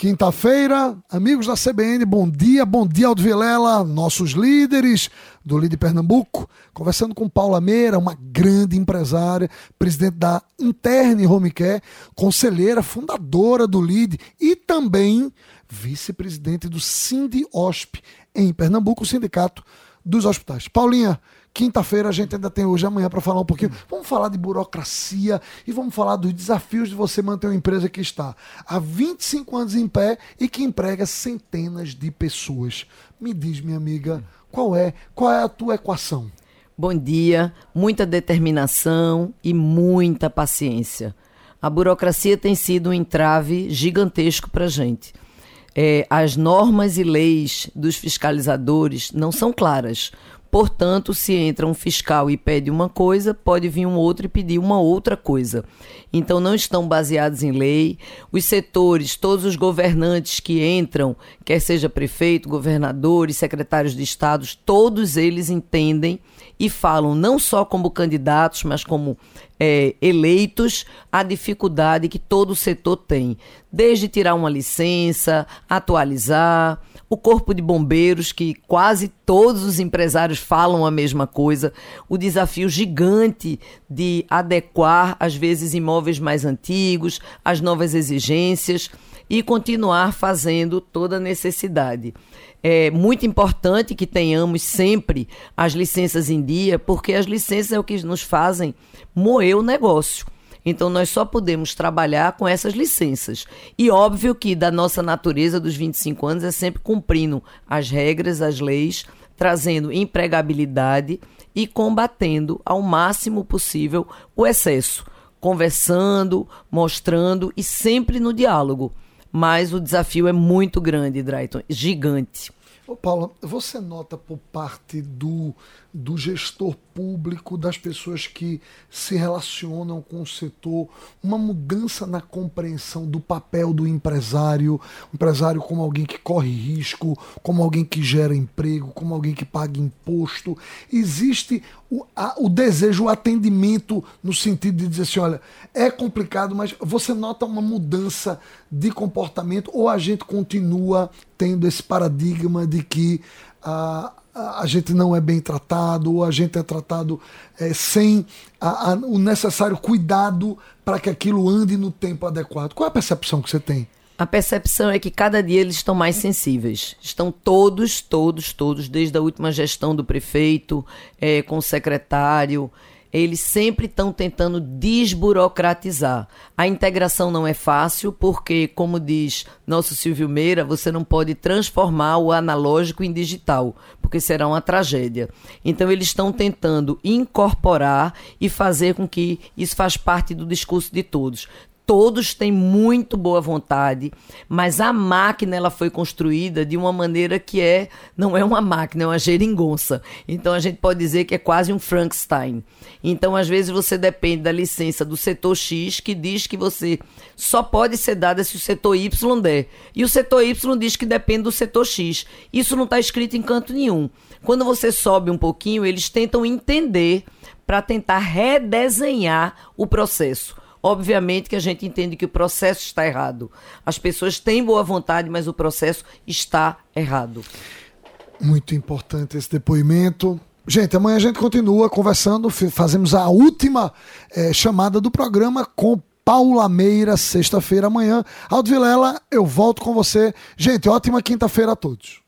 Quinta-feira, amigos da CBN, bom dia, bom dia Aldo Vilela, nossos líderes do LIDE Pernambuco, conversando com Paula Meira, uma grande empresária, presidente da Interne Home Care, conselheira, fundadora do LIDE e também vice-presidente do Sindosp em Pernambuco, o sindicato dos hospitais. Paulinha, Quinta-feira a gente ainda tem hoje amanhã para falar um pouquinho. Vamos falar de burocracia e vamos falar dos desafios de você manter uma empresa que está há 25 anos em pé e que emprega centenas de pessoas. Me diz, minha amiga, qual é, qual é a tua equação? Bom dia, muita determinação e muita paciência. A burocracia tem sido um entrave gigantesco para a gente. É, as normas e leis dos fiscalizadores não são claras. Portanto, se entra um fiscal e pede uma coisa, pode vir um outro e pedir uma outra coisa. Então, não estão baseados em lei. Os setores, todos os governantes que entram, quer seja prefeito, governadores, secretários de estados, todos eles entendem e falam não só como candidatos, mas como é, eleitos, a dificuldade que todo o setor tem. Desde tirar uma licença, atualizar o corpo de bombeiros, que quase todos os empresários falam a mesma coisa, o desafio gigante de adequar, às vezes, imóveis mais antigos, às novas exigências e continuar fazendo toda a necessidade. É muito importante que tenhamos sempre as licenças em dia, porque as licenças é o que nos fazem moer o negócio. Então nós só podemos trabalhar com essas licenças. E óbvio que da nossa natureza dos 25 anos é sempre cumprindo as regras, as leis, trazendo empregabilidade e combatendo ao máximo possível o excesso, conversando, mostrando e sempre no diálogo. Mas o desafio é muito grande, Drayton, gigante. Ô Paula, você nota por parte do, do gestor público, das pessoas que se relacionam com o setor, uma mudança na compreensão do papel do empresário, empresário como alguém que corre risco, como alguém que gera emprego, como alguém que paga imposto. Existe o, a, o desejo, o atendimento no sentido de dizer assim, olha, é complicado, mas você nota uma mudança de comportamento ou a gente continua tendo esse paradigma de que a, a gente não é bem tratado, ou a gente é tratado é, sem a, a, o necessário cuidado para que aquilo ande no tempo adequado. Qual é a percepção que você tem? A percepção é que cada dia eles estão mais sensíveis. Estão todos, todos, todos, desde a última gestão do prefeito, é, com o secretário, eles sempre estão tentando desburocratizar. A integração não é fácil, porque, como diz nosso Silvio Meira, você não pode transformar o analógico em digital, porque será uma tragédia. Então, eles estão tentando incorporar e fazer com que isso faz parte do discurso de todos todos têm muito boa vontade, mas a máquina ela foi construída de uma maneira que é não é uma máquina, é uma geringonça. Então a gente pode dizer que é quase um Frankenstein. Então às vezes você depende da licença do setor X que diz que você só pode ser dada se o setor Y der. E o setor Y diz que depende do setor X. Isso não está escrito em canto nenhum. Quando você sobe um pouquinho, eles tentam entender para tentar redesenhar o processo. Obviamente que a gente entende que o processo está errado. As pessoas têm boa vontade, mas o processo está errado. Muito importante esse depoimento. Gente, amanhã a gente continua conversando, fazemos a última é, chamada do programa com Paula Meira, sexta-feira amanhã. Aldo Vilela, eu volto com você. Gente, ótima quinta-feira a todos.